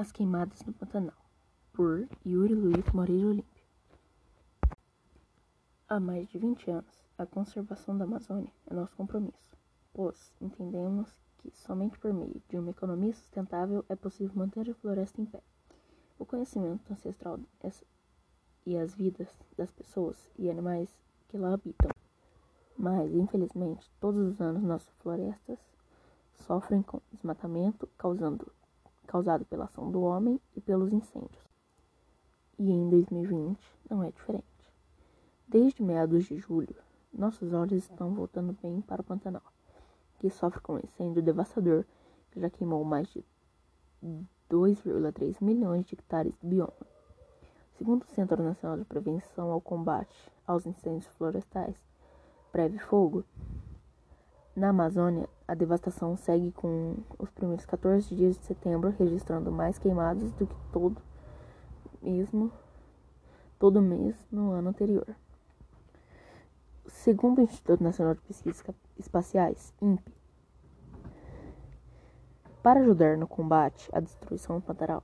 As Queimadas no Pantanal, por Yuri Luiz Moreira Olímpio. Há mais de 20 anos, a conservação da Amazônia é nosso compromisso, pois entendemos que somente por meio de uma economia sustentável é possível manter a floresta em pé. O conhecimento ancestral e as vidas das pessoas e animais que lá habitam. Mas, infelizmente, todos os anos nossas florestas sofrem com desmatamento, causando causado pela ação do homem e pelos incêndios. E em 2020 não é diferente. Desde meados de julho, nossos olhos estão voltando bem para o Pantanal, que sofre com um incêndio devastador que já queimou mais de 2,3 milhões de hectares do bioma. Segundo o Centro Nacional de Prevenção ao Combate aos Incêndios Florestais, Preve Fogo, na Amazônia, a devastação segue com os primeiros 14 dias de setembro registrando mais queimados do que todo mesmo todo mês no ano anterior. Segundo o Instituto Nacional de Pesquisas Espaciais, INPE, para ajudar no combate à destruição do Pantanal,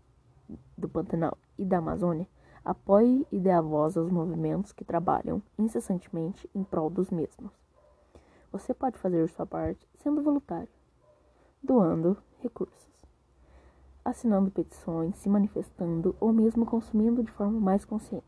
do Pantanal e da Amazônia, apoie e dê a voz aos movimentos que trabalham incessantemente em prol dos mesmos. Você pode fazer sua parte sendo voluntário, doando recursos, assinando petições, se manifestando ou mesmo consumindo de forma mais consciente.